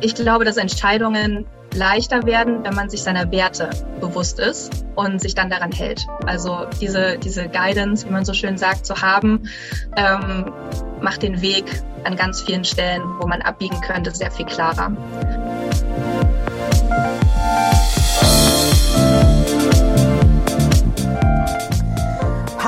Ich glaube, dass Entscheidungen leichter werden, wenn man sich seiner Werte bewusst ist und sich dann daran hält. Also diese, diese Guidance, wie man so schön sagt, zu haben, ähm, macht den Weg an ganz vielen Stellen, wo man abbiegen könnte, sehr viel klarer.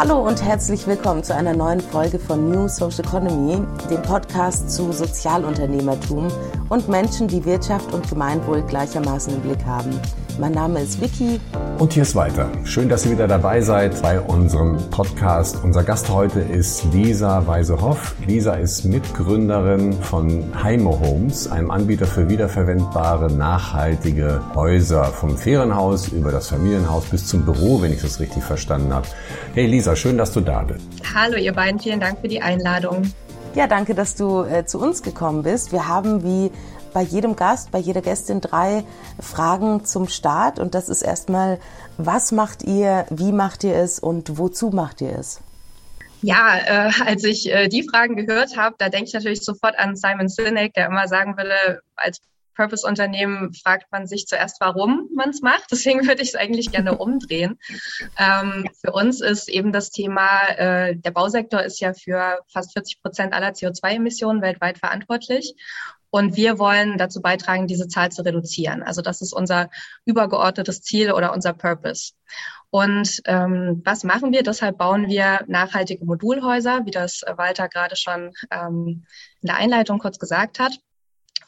Hallo und herzlich willkommen zu einer neuen Folge von New Social Economy, dem Podcast zu Sozialunternehmertum und Menschen, die Wirtschaft und Gemeinwohl gleichermaßen im Blick haben. Mein Name ist Vicky. Und hier ist weiter. Schön, dass ihr wieder dabei seid bei unserem Podcast. Unser Gast heute ist Lisa Weisehoff. Lisa ist Mitgründerin von Heimo Homes, einem Anbieter für wiederverwendbare, nachhaltige Häuser. Vom Ferienhaus über das Familienhaus bis zum Büro, wenn ich das richtig verstanden habe. Hey Lisa, schön, dass du da bist. Hallo ihr beiden, vielen Dank für die Einladung. Ja, danke, dass du äh, zu uns gekommen bist. Wir haben wie bei jedem Gast, bei jeder Gästin drei Fragen zum Start. Und das ist erstmal, was macht ihr, wie macht ihr es und wozu macht ihr es? Ja, äh, als ich äh, die Fragen gehört habe, da denke ich natürlich sofort an Simon Sinek, der immer sagen würde, als Purpose-Unternehmen fragt man sich zuerst, warum man es macht. Deswegen würde ich es eigentlich gerne umdrehen. ähm, für uns ist eben das Thema, äh, der Bausektor ist ja für fast 40 Prozent aller CO2-Emissionen weltweit verantwortlich. Und wir wollen dazu beitragen, diese Zahl zu reduzieren. Also das ist unser übergeordnetes Ziel oder unser Purpose. Und ähm, was machen wir? Deshalb bauen wir nachhaltige Modulhäuser, wie das Walter gerade schon ähm, in der Einleitung kurz gesagt hat.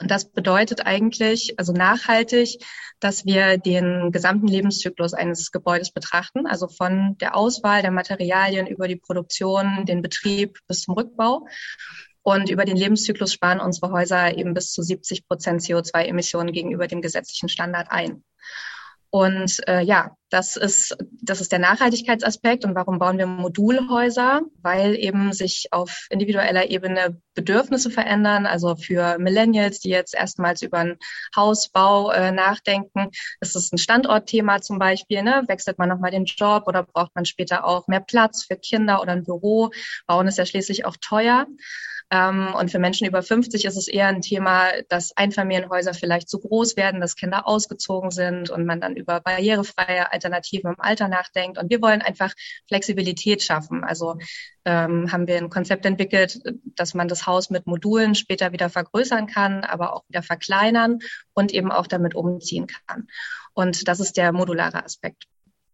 Und das bedeutet eigentlich, also nachhaltig, dass wir den gesamten Lebenszyklus eines Gebäudes betrachten, also von der Auswahl der Materialien über die Produktion, den Betrieb bis zum Rückbau. Und über den Lebenszyklus sparen unsere Häuser eben bis zu 70 Prozent CO2-Emissionen gegenüber dem gesetzlichen Standard ein. Und äh, ja, das ist, das ist der Nachhaltigkeitsaspekt. Und warum bauen wir Modulhäuser? Weil eben sich auf individueller Ebene Bedürfnisse verändern. Also für Millennials, die jetzt erstmals über einen Hausbau äh, nachdenken, ist es ein Standortthema zum Beispiel. Ne? Wechselt man nochmal den Job oder braucht man später auch mehr Platz für Kinder oder ein Büro? Bauen ist ja schließlich auch teuer. Ähm, und für Menschen über 50 ist es eher ein Thema, dass Einfamilienhäuser vielleicht zu groß werden, dass Kinder ausgezogen sind und man dann über barrierefreie Alternativen im Alter nachdenkt. Und wir wollen einfach Flexibilität schaffen. Also ähm, haben wir ein Konzept entwickelt, dass man das Haus mit Modulen später wieder vergrößern kann, aber auch wieder verkleinern und eben auch damit umziehen kann. Und das ist der modulare Aspekt.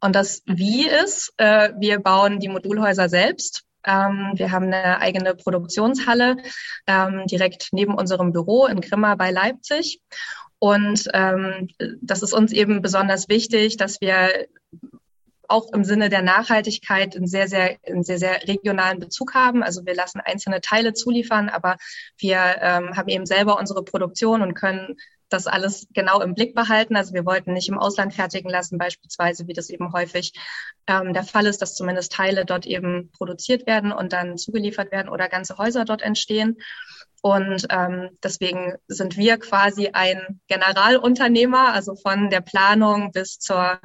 Und das Wie ist, äh, wir bauen die Modulhäuser selbst. Ähm, wir haben eine eigene Produktionshalle ähm, direkt neben unserem Büro in Grimma bei Leipzig. Und ähm, das ist uns eben besonders wichtig, dass wir auch im Sinne der Nachhaltigkeit einen sehr, sehr, einen sehr, sehr regionalen Bezug haben. Also wir lassen einzelne Teile zuliefern, aber wir ähm, haben eben selber unsere Produktion und können das alles genau im Blick behalten. Also wir wollten nicht im Ausland fertigen lassen, beispielsweise, wie das eben häufig ähm, der Fall ist, dass zumindest Teile dort eben produziert werden und dann zugeliefert werden oder ganze Häuser dort entstehen. Und ähm, deswegen sind wir quasi ein Generalunternehmer, also von der Planung bis zur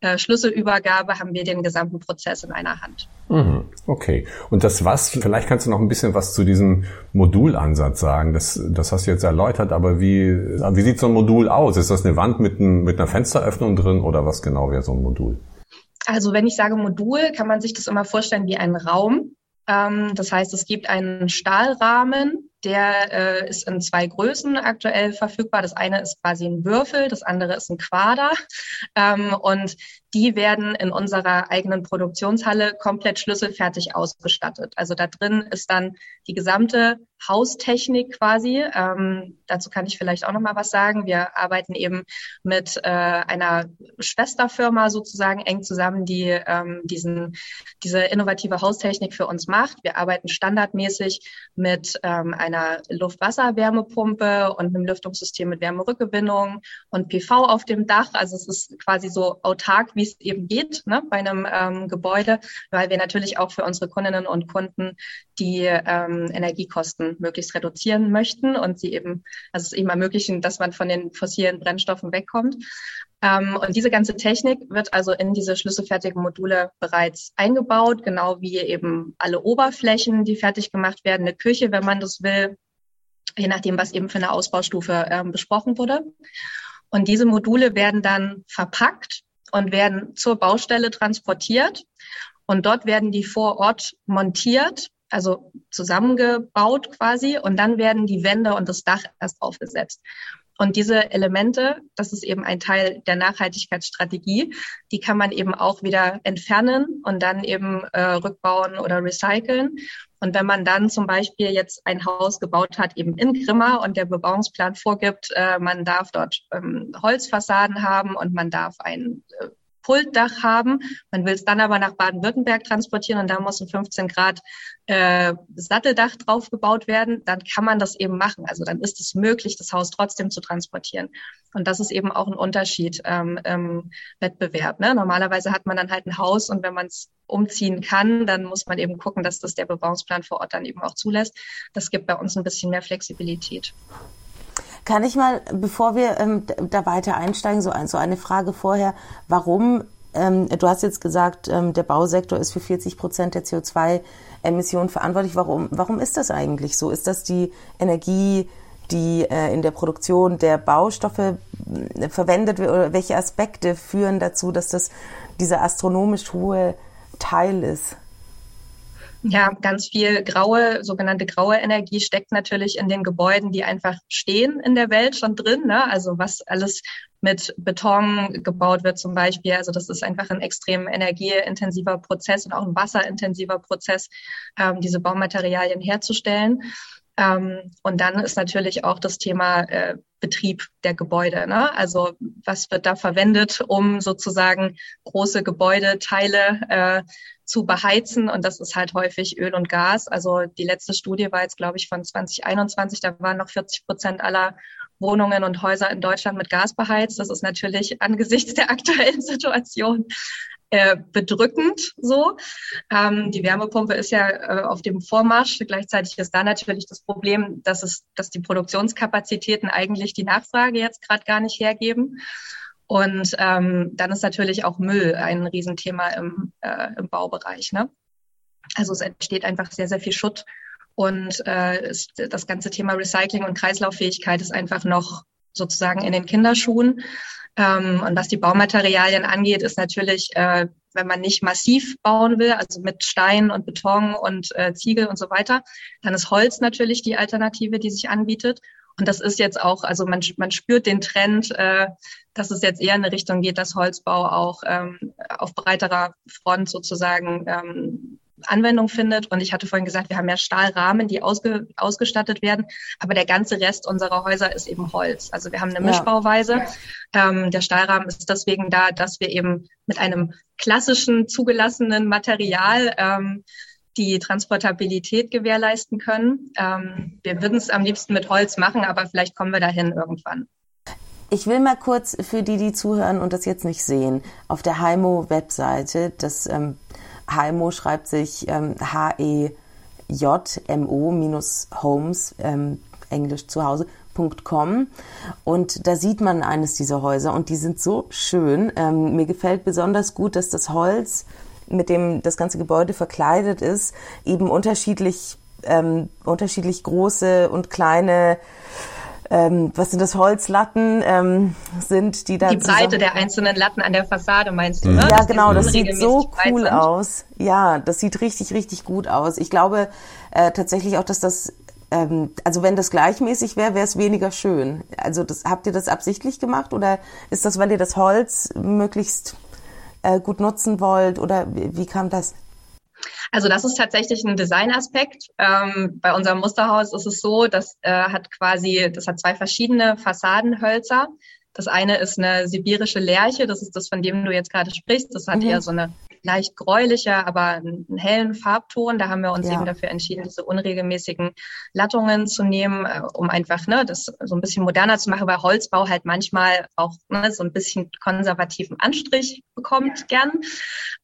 äh, Schlüsselübergabe haben wir den gesamten Prozess in einer Hand. Mhm, okay. Und das was, vielleicht kannst du noch ein bisschen was zu diesem Modulansatz sagen. Das, das hast du jetzt erläutert, aber wie, wie sieht so ein Modul aus? Ist das eine Wand mit, ein, mit einer Fensteröffnung drin oder was genau wäre so ein Modul? Also wenn ich sage Modul, kann man sich das immer vorstellen wie ein Raum. Ähm, das heißt, es gibt einen Stahlrahmen, der äh, ist in zwei Größen aktuell verfügbar. Das eine ist quasi ein Würfel, das andere ist ein Quader. Ähm, und die werden in unserer eigenen Produktionshalle komplett schlüsselfertig ausgestattet. Also da drin ist dann die gesamte Haustechnik quasi. Ähm, dazu kann ich vielleicht auch noch mal was sagen. Wir arbeiten eben mit äh, einer Schwesterfirma sozusagen eng zusammen, die ähm, diesen, diese innovative Haustechnik für uns macht. Wir arbeiten standardmäßig mit ähm, einer Luft-Wasser-Wärmepumpe und einem Lüftungssystem mit Wärmerückgewinnung und PV auf dem Dach. Also es ist quasi so autark, wie es eben geht ne, bei einem ähm, Gebäude, weil wir natürlich auch für unsere Kundinnen und Kunden die ähm, Energiekosten möglichst reduzieren möchten und sie eben, also es eben ermöglichen, dass man von den fossilen Brennstoffen wegkommt. Ähm, und diese ganze Technik wird also in diese schlüsselfertigen Module bereits eingebaut, genau wie eben alle Oberflächen, die fertig gemacht werden, eine Küche, wenn man das will, je nachdem, was eben für eine Ausbaustufe äh, besprochen wurde. Und diese Module werden dann verpackt und werden zur Baustelle transportiert. Und dort werden die vor Ort montiert, also zusammengebaut quasi. Und dann werden die Wände und das Dach erst aufgesetzt. Und diese Elemente, das ist eben ein Teil der Nachhaltigkeitsstrategie, die kann man eben auch wieder entfernen und dann eben äh, rückbauen oder recyceln. Und wenn man dann zum Beispiel jetzt ein Haus gebaut hat, eben in Grimma und der Bebauungsplan vorgibt, äh, man darf dort ähm, Holzfassaden haben und man darf ein äh, Pultdach haben. Man will es dann aber nach Baden-Württemberg transportieren und da muss ein 15 Grad äh, Satteldach drauf gebaut werden. Dann kann man das eben machen. Also dann ist es möglich, das Haus trotzdem zu transportieren. Und das ist eben auch ein Unterschied ähm, im Wettbewerb. Ne? Normalerweise hat man dann halt ein Haus und wenn man es umziehen kann, dann muss man eben gucken, dass das der Bebauungsplan vor Ort dann eben auch zulässt. Das gibt bei uns ein bisschen mehr Flexibilität. Kann ich mal, bevor wir ähm, da weiter einsteigen, so, ein, so eine Frage vorher, warum, ähm, du hast jetzt gesagt, ähm, der Bausektor ist für 40 Prozent der CO2-Emissionen verantwortlich. Warum, warum ist das eigentlich so? Ist das die Energie, die äh, in der Produktion der Baustoffe äh, verwendet wird oder welche Aspekte führen dazu, dass das dieser astronomisch hohe Teil ist? Ja, ganz viel graue, sogenannte graue Energie steckt natürlich in den Gebäuden, die einfach stehen in der Welt schon drin. Ne? Also was alles mit Beton gebaut wird zum Beispiel. Also das ist einfach ein extrem energieintensiver Prozess und auch ein wasserintensiver Prozess, ähm, diese Baumaterialien herzustellen. Ähm, und dann ist natürlich auch das Thema äh, Betrieb der Gebäude. Ne? Also was wird da verwendet, um sozusagen große Gebäudeteile äh, zu beheizen. Und das ist halt häufig Öl und Gas. Also die letzte Studie war jetzt, glaube ich, von 2021. Da waren noch 40 Prozent aller Wohnungen und Häuser in Deutschland mit Gas beheizt. Das ist natürlich angesichts der aktuellen Situation äh, bedrückend so. Ähm, die Wärmepumpe ist ja äh, auf dem Vormarsch. Gleichzeitig ist da natürlich das Problem, dass es, dass die Produktionskapazitäten eigentlich die Nachfrage jetzt gerade gar nicht hergeben. Und ähm, dann ist natürlich auch Müll ein Riesenthema im, äh, im Baubereich. Ne? Also es entsteht einfach sehr, sehr viel Schutt. Und äh, ist, das ganze Thema Recycling und Kreislauffähigkeit ist einfach noch sozusagen in den Kinderschuhen. Ähm, und was die Baumaterialien angeht, ist natürlich, äh, wenn man nicht massiv bauen will, also mit Stein und Beton und äh, Ziegel und so weiter, dann ist Holz natürlich die Alternative, die sich anbietet. Und das ist jetzt auch, also man, man spürt den Trend, äh, dass es jetzt eher in eine Richtung geht, dass Holzbau auch ähm, auf breiterer Front sozusagen ähm, Anwendung findet. Und ich hatte vorhin gesagt, wir haben ja Stahlrahmen, die ausge, ausgestattet werden, aber der ganze Rest unserer Häuser ist eben Holz. Also wir haben eine Mischbauweise. Ja. Ähm, der Stahlrahmen ist deswegen da, dass wir eben mit einem klassischen zugelassenen Material ähm, die Transportabilität gewährleisten können. Ähm, wir würden es am liebsten mit Holz machen, aber vielleicht kommen wir dahin irgendwann. Ich will mal kurz für die, die zuhören und das jetzt nicht sehen, auf der Heimo-Webseite, das ähm, Heimo schreibt sich ähm, H-E-J-M-O minus Homes, ähm, Englisch zu Hause, Com. Und da sieht man eines dieser Häuser und die sind so schön. Ähm, mir gefällt besonders gut, dass das Holz mit dem das ganze Gebäude verkleidet ist, eben unterschiedlich, ähm, unterschiedlich große und kleine ähm, was sind das, Holzlatten ähm, sind, die da Die Breite der einzelnen Latten an der Fassade meinst du, ne? Ja, genau, das sieht so cool aus. Ja, das sieht richtig, richtig gut aus. Ich glaube äh, tatsächlich auch, dass das ähm, also wenn das gleichmäßig wäre, wäre es weniger schön. Also das, habt ihr das absichtlich gemacht oder ist das, weil ihr das Holz möglichst äh, gut nutzen wollt oder wie, wie kam das? Also das ist tatsächlich ein Designaspekt. Ähm, bei unserem Musterhaus ist es so, das äh, hat quasi, das hat zwei verschiedene Fassadenhölzer. Das eine ist eine sibirische Lerche, das ist das, von dem du jetzt gerade sprichst. Das hat mhm. eher so eine leicht gräulicher, aber einen hellen Farbton. Da haben wir uns ja. eben dafür entschieden, diese unregelmäßigen Lattungen zu nehmen, äh, um einfach ne, das so ein bisschen moderner zu machen, weil Holzbau halt manchmal auch ne, so ein bisschen konservativen Anstrich bekommt gern.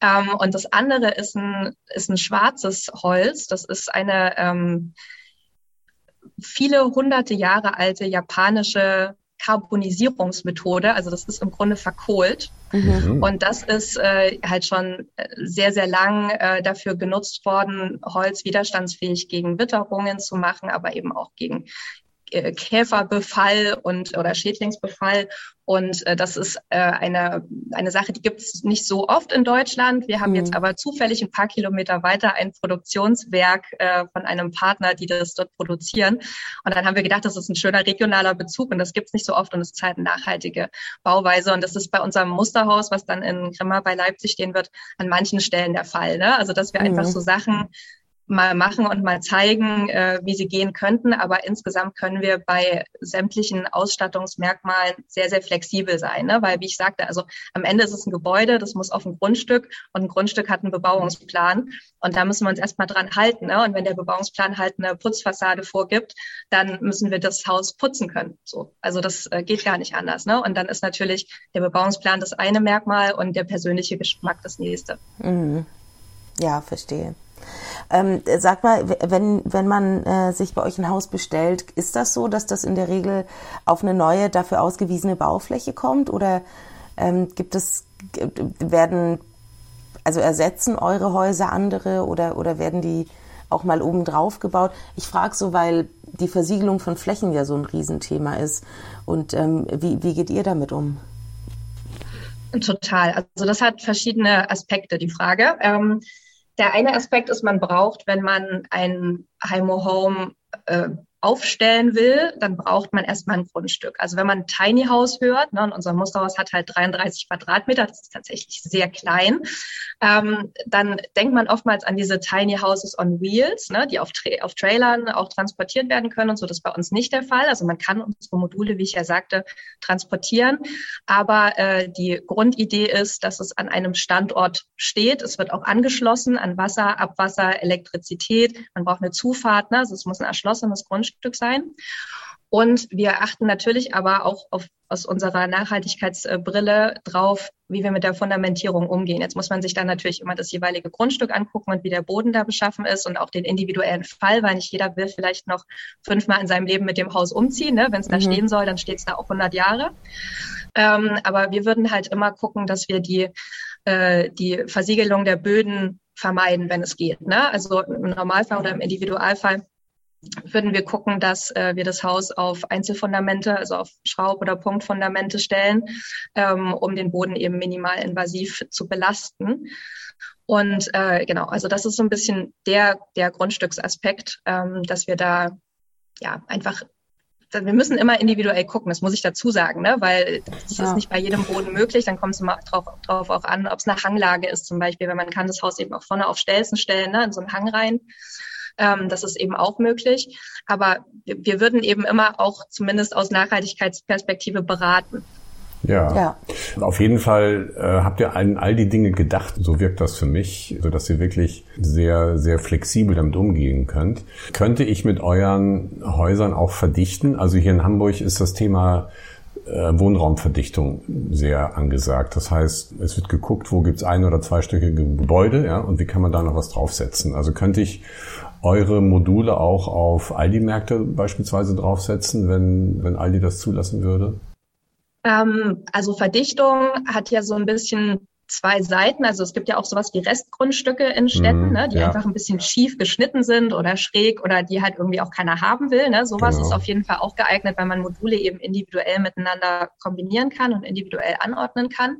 Ähm, und das andere ist ein, ist ein schwarzes Holz. Das ist eine ähm, viele hunderte Jahre alte japanische Karbonisierungsmethode. Also das ist im Grunde verkohlt. Mhm. Und das ist äh, halt schon äh, sehr, sehr lang äh, dafür genutzt worden, Holz widerstandsfähig gegen Witterungen zu machen, aber eben auch gegen Käferbefall und oder Schädlingsbefall. Und äh, das ist äh, eine, eine Sache, die gibt es nicht so oft in Deutschland. Wir haben mhm. jetzt aber zufällig ein paar Kilometer weiter ein Produktionswerk äh, von einem Partner, die das dort produzieren. Und dann haben wir gedacht, das ist ein schöner regionaler Bezug und das gibt es nicht so oft und es ist halt eine nachhaltige Bauweise. Und das ist bei unserem Musterhaus, was dann in Grimma bei Leipzig stehen wird, an manchen Stellen der Fall. Ne? Also dass wir mhm. einfach so Sachen mal machen und mal zeigen, äh, wie sie gehen könnten. Aber insgesamt können wir bei sämtlichen Ausstattungsmerkmalen sehr, sehr flexibel sein. Ne? Weil, wie ich sagte, also am Ende ist es ein Gebäude, das muss auf ein Grundstück und ein Grundstück hat einen Bebauungsplan. Und da müssen wir uns erstmal dran halten. Ne? Und wenn der Bebauungsplan halt eine Putzfassade vorgibt, dann müssen wir das Haus putzen können. So. Also das äh, geht gar nicht anders. Ne? Und dann ist natürlich der Bebauungsplan das eine Merkmal und der persönliche Geschmack das nächste. Mhm. Ja, verstehe. Ähm, sag mal, wenn, wenn man äh, sich bei euch ein Haus bestellt, ist das so, dass das in der Regel auf eine neue, dafür ausgewiesene Baufläche kommt? Oder ähm, gibt es, werden, also ersetzen eure Häuser andere oder, oder werden die auch mal oben drauf gebaut? Ich frage so, weil die Versiegelung von Flächen ja so ein Riesenthema ist. Und ähm, wie, wie geht ihr damit um? Total. Also das hat verschiedene Aspekte, die Frage. Ähm, der eine Aspekt ist, man braucht, wenn man ein Heimo Home äh, aufstellen will, dann braucht man erstmal ein Grundstück. Also wenn man Tiny House hört, ne, und unser Musterhaus hat halt 33 Quadratmeter, das ist tatsächlich sehr klein, ähm, dann denkt man oftmals an diese Tiny Houses on Wheels, ne, die auf, Tra auf Trailern auch transportiert werden können und so. Das ist bei uns nicht der Fall. Also man kann unsere Module, wie ich ja sagte, transportieren. Aber äh, die Grundidee ist, dass es an einem Standort steht. Es wird auch angeschlossen an Wasser, Abwasser, Elektrizität. Man braucht eine Zufahrt. Ne? Also es muss ein erschlossenes Grundstück Stück sein. Und wir achten natürlich aber auch auf, aus unserer Nachhaltigkeitsbrille drauf, wie wir mit der Fundamentierung umgehen. Jetzt muss man sich dann natürlich immer das jeweilige Grundstück angucken und wie der Boden da beschaffen ist und auch den individuellen Fall, weil nicht jeder will vielleicht noch fünfmal in seinem Leben mit dem Haus umziehen. Ne? Wenn es da mhm. stehen soll, dann steht es da auch 100 Jahre. Ähm, aber wir würden halt immer gucken, dass wir die, äh, die Versiegelung der Böden vermeiden, wenn es geht. Ne? Also im Normalfall oder im Individualfall würden wir gucken, dass äh, wir das Haus auf Einzelfundamente, also auf Schraub- oder Punktfundamente stellen, ähm, um den Boden eben minimal invasiv zu belasten. Und äh, genau, also das ist so ein bisschen der, der Grundstücksaspekt, ähm, dass wir da ja einfach wir müssen immer individuell gucken, das muss ich dazu sagen, ne? weil das ja. ist nicht bei jedem Boden möglich. Dann kommt es immer drauf, drauf auch an, ob es eine Hanglage ist zum Beispiel, weil man kann das Haus eben auch vorne auf Stelzen stellen, ne? in so einen Hang rein. Ähm, das ist eben auch möglich. Aber wir, würden eben immer auch zumindest aus Nachhaltigkeitsperspektive beraten. Ja. ja. Auf jeden Fall äh, habt ihr an all die Dinge gedacht. So wirkt das für mich, so dass ihr wirklich sehr, sehr flexibel damit umgehen könnt. Könnte ich mit euren Häusern auch verdichten? Also hier in Hamburg ist das Thema äh, Wohnraumverdichtung sehr angesagt. Das heißt, es wird geguckt, wo gibt's ein- oder zweistöckige Gebäude, ja, und wie kann man da noch was draufsetzen. Also könnte ich eure Module auch auf Aldi-Märkte beispielsweise draufsetzen, wenn, wenn Aldi das zulassen würde? Ähm, also Verdichtung hat ja so ein bisschen zwei Seiten. Also es gibt ja auch sowas wie Restgrundstücke in Städten, mm, ne, die ja. einfach ein bisschen schief geschnitten sind oder schräg oder die halt irgendwie auch keiner haben will. Ne. Sowas genau. ist auf jeden Fall auch geeignet, weil man Module eben individuell miteinander kombinieren kann und individuell anordnen kann.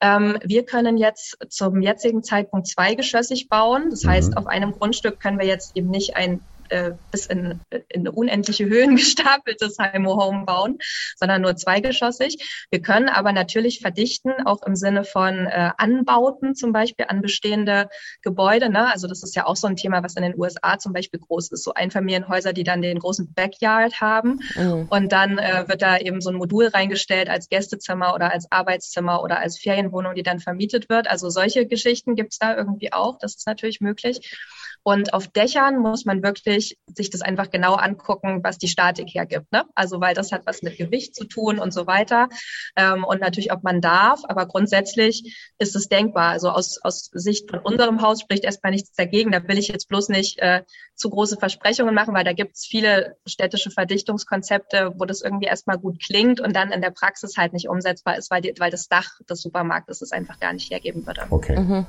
Ähm, wir können jetzt zum jetzigen Zeitpunkt zweigeschossig bauen. Das heißt, mhm. auf einem Grundstück können wir jetzt eben nicht ein äh, bis in, in unendliche Höhen gestapeltes Heimo Home bauen, sondern nur zweigeschossig. Wir können aber natürlich verdichten, auch im Sinne von äh, Anbauten zum Beispiel an bestehende Gebäude. Ne? Also das ist ja auch so ein Thema, was in den USA zum Beispiel groß ist. So Einfamilienhäuser, die dann den großen Backyard haben. Mhm. Und dann äh, wird da eben so ein Modul reingestellt als Gästezimmer oder als Arbeitszimmer oder als Ferienwohnung, die dann vermietet wird. Also solche Geschichten gibt es da irgendwie auch. Das ist natürlich möglich. Und auf Dächern muss man wirklich sich das einfach genau angucken, was die Statik hergibt. Ne? Also weil das hat was mit Gewicht zu tun und so weiter. Ähm, und natürlich, ob man darf, aber grundsätzlich ist es denkbar. Also aus, aus Sicht von unserem Haus spricht erstmal nichts dagegen. Da will ich jetzt bloß nicht äh, zu große Versprechungen machen, weil da gibt es viele städtische Verdichtungskonzepte, wo das irgendwie erstmal gut klingt und dann in der Praxis halt nicht umsetzbar ist, weil, die, weil das Dach des Supermarktes es einfach gar nicht hergeben würde. Okay. Mhm.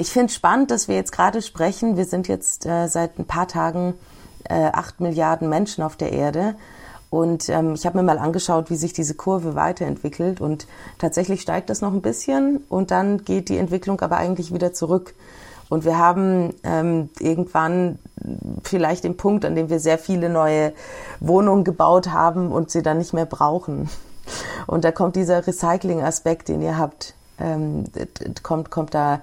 Ich finde spannend, dass wir jetzt gerade sprechen. Wir sind jetzt äh, seit ein paar Tagen äh, acht Milliarden Menschen auf der Erde. Und ähm, ich habe mir mal angeschaut, wie sich diese Kurve weiterentwickelt. Und tatsächlich steigt das noch ein bisschen und dann geht die Entwicklung aber eigentlich wieder zurück. Und wir haben ähm, irgendwann vielleicht den Punkt, an dem wir sehr viele neue Wohnungen gebaut haben und sie dann nicht mehr brauchen. Und da kommt dieser Recycling-Aspekt, den ihr habt, ähm, kommt, kommt da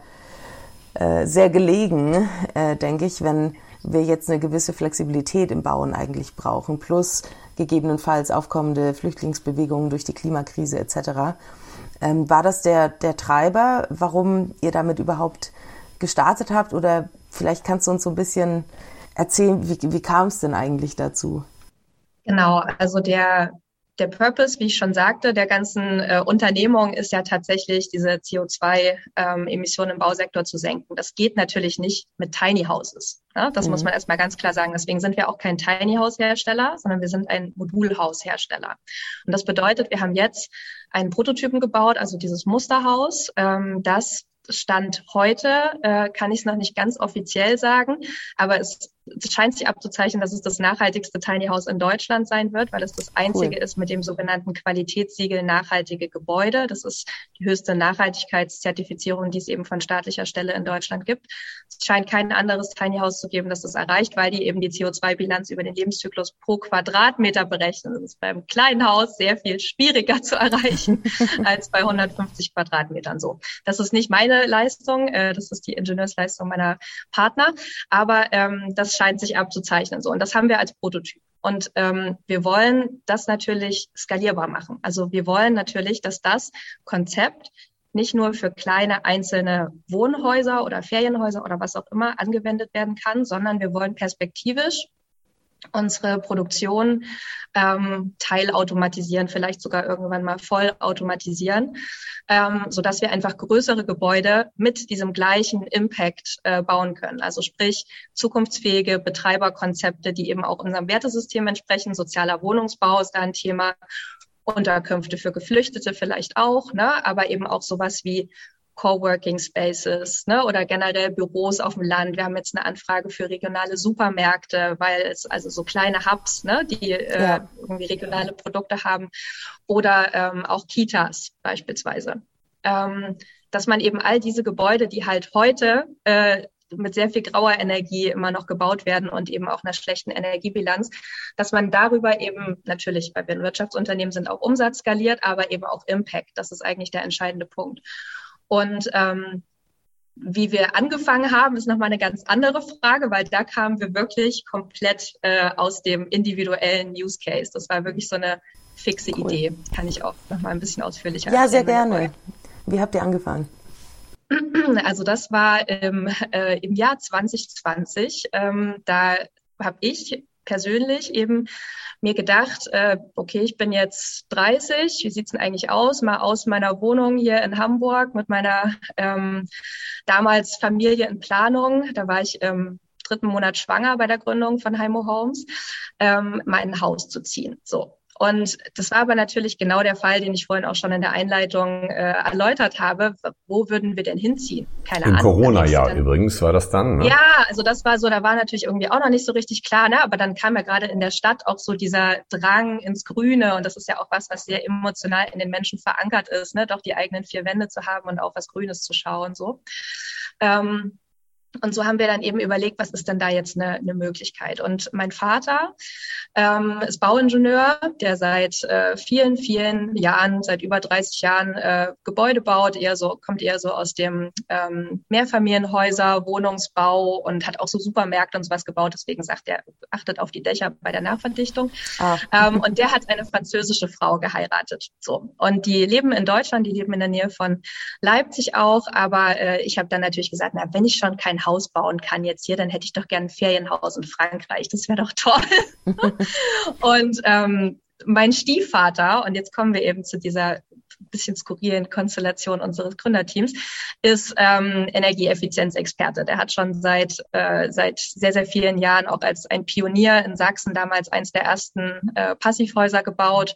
äh, sehr gelegen, äh, denke ich, wenn wir jetzt eine gewisse Flexibilität im Bauen eigentlich brauchen, plus gegebenenfalls aufkommende Flüchtlingsbewegungen durch die Klimakrise etc. Ähm, war das der, der Treiber, warum ihr damit überhaupt gestartet habt? Oder vielleicht kannst du uns so ein bisschen erzählen, wie, wie kam es denn eigentlich dazu? Genau, also der der Purpose, wie ich schon sagte, der ganzen äh, Unternehmung ist ja tatsächlich, diese CO2-Emissionen ähm, im Bausektor zu senken. Das geht natürlich nicht mit Tiny Houses. Ne? Das mhm. muss man erstmal ganz klar sagen. Deswegen sind wir auch kein Tiny House-Hersteller, sondern wir sind ein Modulhaus-Hersteller. Und das bedeutet, wir haben jetzt einen Prototypen gebaut, also dieses Musterhaus, ähm, das Stand heute äh, kann ich es noch nicht ganz offiziell sagen, aber es es scheint sich abzuzeichnen, dass es das nachhaltigste Tiny House in Deutschland sein wird, weil es das einzige cool. ist mit dem sogenannten Qualitätssiegel nachhaltige Gebäude. Das ist die höchste Nachhaltigkeitszertifizierung, die es eben von staatlicher Stelle in Deutschland gibt. Es scheint kein anderes Tiny House zu geben, das das erreicht, weil die eben die CO2-Bilanz über den Lebenszyklus pro Quadratmeter berechnen. Das ist beim kleinen Haus sehr viel schwieriger zu erreichen als bei 150 Quadratmetern so. Das ist nicht meine Leistung, äh, das ist die Ingenieursleistung meiner Partner, aber ähm, das scheint sich abzuzeichnen. So, und das haben wir als Prototyp. Und ähm, wir wollen das natürlich skalierbar machen. Also wir wollen natürlich, dass das Konzept nicht nur für kleine einzelne Wohnhäuser oder Ferienhäuser oder was auch immer angewendet werden kann, sondern wir wollen perspektivisch unsere Produktion ähm, teilautomatisieren, vielleicht sogar irgendwann mal voll automatisieren, ähm, so dass wir einfach größere Gebäude mit diesem gleichen Impact äh, bauen können. Also sprich zukunftsfähige Betreiberkonzepte, die eben auch unserem Wertesystem entsprechen. Sozialer Wohnungsbau ist da ein Thema. Unterkünfte für Geflüchtete vielleicht auch, ne? aber eben auch sowas wie Coworking Spaces ne, oder generell Büros auf dem Land. Wir haben jetzt eine Anfrage für regionale Supermärkte, weil es also so kleine Hubs, ne, die äh, ja. äh, irgendwie regionale Produkte haben oder ähm, auch Kitas beispielsweise. Ähm, dass man eben all diese Gebäude, die halt heute äh, mit sehr viel grauer Energie immer noch gebaut werden und eben auch einer schlechten Energiebilanz, dass man darüber eben natürlich, weil wir ein Wirtschaftsunternehmen sind, auch Umsatz skaliert, aber eben auch Impact. Das ist eigentlich der entscheidende Punkt. Und ähm, wie wir angefangen haben, ist nochmal eine ganz andere Frage, weil da kamen wir wirklich komplett äh, aus dem individuellen Use Case. Das war wirklich so eine fixe cool. Idee. Kann ich auch nochmal ein bisschen ausführlicher Ja, sehr gerne. Wie habt ihr angefangen? Also das war im, äh, im Jahr 2020. Ähm, da habe ich persönlich eben mir gedacht, äh, okay, ich bin jetzt 30, wie sieht's denn eigentlich aus? Mal aus meiner Wohnung hier in Hamburg mit meiner ähm, damals Familie in Planung. Da war ich im dritten Monat schwanger bei der Gründung von Heimo Homes, ähm, mal in ein Haus zu ziehen. So. Und das war aber natürlich genau der Fall, den ich vorhin auch schon in der Einleitung äh, erläutert habe. Wo würden wir denn hinziehen? Keine Im Ahnung. Im Corona-Jahr übrigens war das dann. Ne? Ja, also das war so, da war natürlich irgendwie auch noch nicht so richtig klar, ne? aber dann kam ja gerade in der Stadt auch so dieser Drang ins Grüne und das ist ja auch was, was sehr emotional in den Menschen verankert ist, ne? doch die eigenen vier Wände zu haben und auch was Grünes zu schauen. so. Ähm, und so haben wir dann eben überlegt, was ist denn da jetzt eine, eine Möglichkeit? Und mein Vater ähm, ist Bauingenieur, der seit äh, vielen, vielen Jahren, seit über 30 Jahren äh, Gebäude baut, eher so, kommt eher so aus dem ähm, Mehrfamilienhäuser, Wohnungsbau und hat auch so Supermärkte und sowas gebaut. Deswegen sagt er, achtet auf die Dächer bei der Nachverdichtung. Ah. Ähm, und der hat eine französische Frau geheiratet. So. Und die leben in Deutschland, die leben in der Nähe von Leipzig auch. Aber äh, ich habe dann natürlich gesagt, na, wenn ich schon kein Haus bauen kann jetzt hier, dann hätte ich doch gerne ein Ferienhaus in Frankreich. Das wäre doch toll. und ähm, mein Stiefvater, und jetzt kommen wir eben zu dieser bisschen skurrilen Konstellation unseres Gründerteams, ist ähm, Energieeffizienzexperte. Der hat schon seit, äh, seit sehr, sehr vielen Jahren auch als ein Pionier in Sachsen damals eins der ersten äh, Passivhäuser gebaut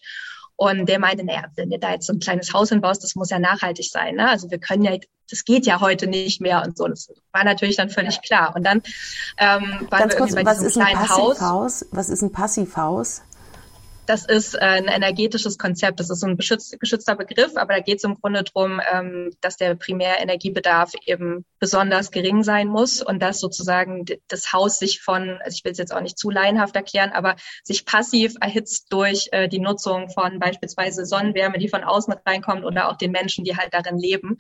Und der meinte, naja, wenn du da jetzt so ein kleines Haus hinbaust, das muss ja nachhaltig sein. Ne? Also wir können ja, das geht ja heute nicht mehr und so. Das war natürlich dann völlig klar. Und dann ähm, waren Ganz wir kurz, bei was ist ein Passivhaus? Was ist ein Passivhaus? Das ist äh, ein energetisches Konzept. Das ist so ein geschützter Begriff, aber da geht es im Grunde darum, ähm, dass der Primärenergiebedarf eben besonders gering sein muss und dass sozusagen das Haus sich von, also ich will es jetzt auch nicht zu laienhaft erklären, aber sich passiv erhitzt durch äh, die Nutzung von beispielsweise Sonnenwärme, die von außen reinkommt oder auch den Menschen, die halt darin leben.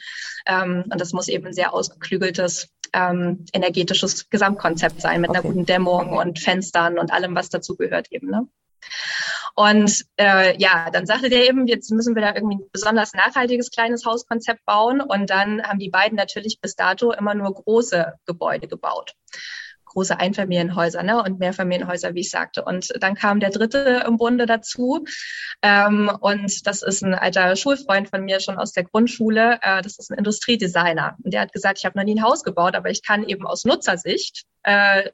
Ähm, und das muss eben ein sehr ausgeklügeltes ähm, energetisches Gesamtkonzept sein mit okay. einer guten Dämmung und Fenstern und allem, was dazu gehört eben. Ne? Und äh, ja, dann sagte der eben, jetzt müssen wir da irgendwie ein besonders nachhaltiges kleines Hauskonzept bauen. Und dann haben die beiden natürlich bis dato immer nur große Gebäude gebaut große Einfamilienhäuser ne, und Mehrfamilienhäuser, wie ich sagte. Und dann kam der dritte im Bunde dazu. Ähm, und das ist ein alter Schulfreund von mir schon aus der Grundschule. Äh, das ist ein Industriedesigner. Und der hat gesagt, ich habe noch nie ein Haus gebaut, aber ich kann eben aus Nutzersicht äh,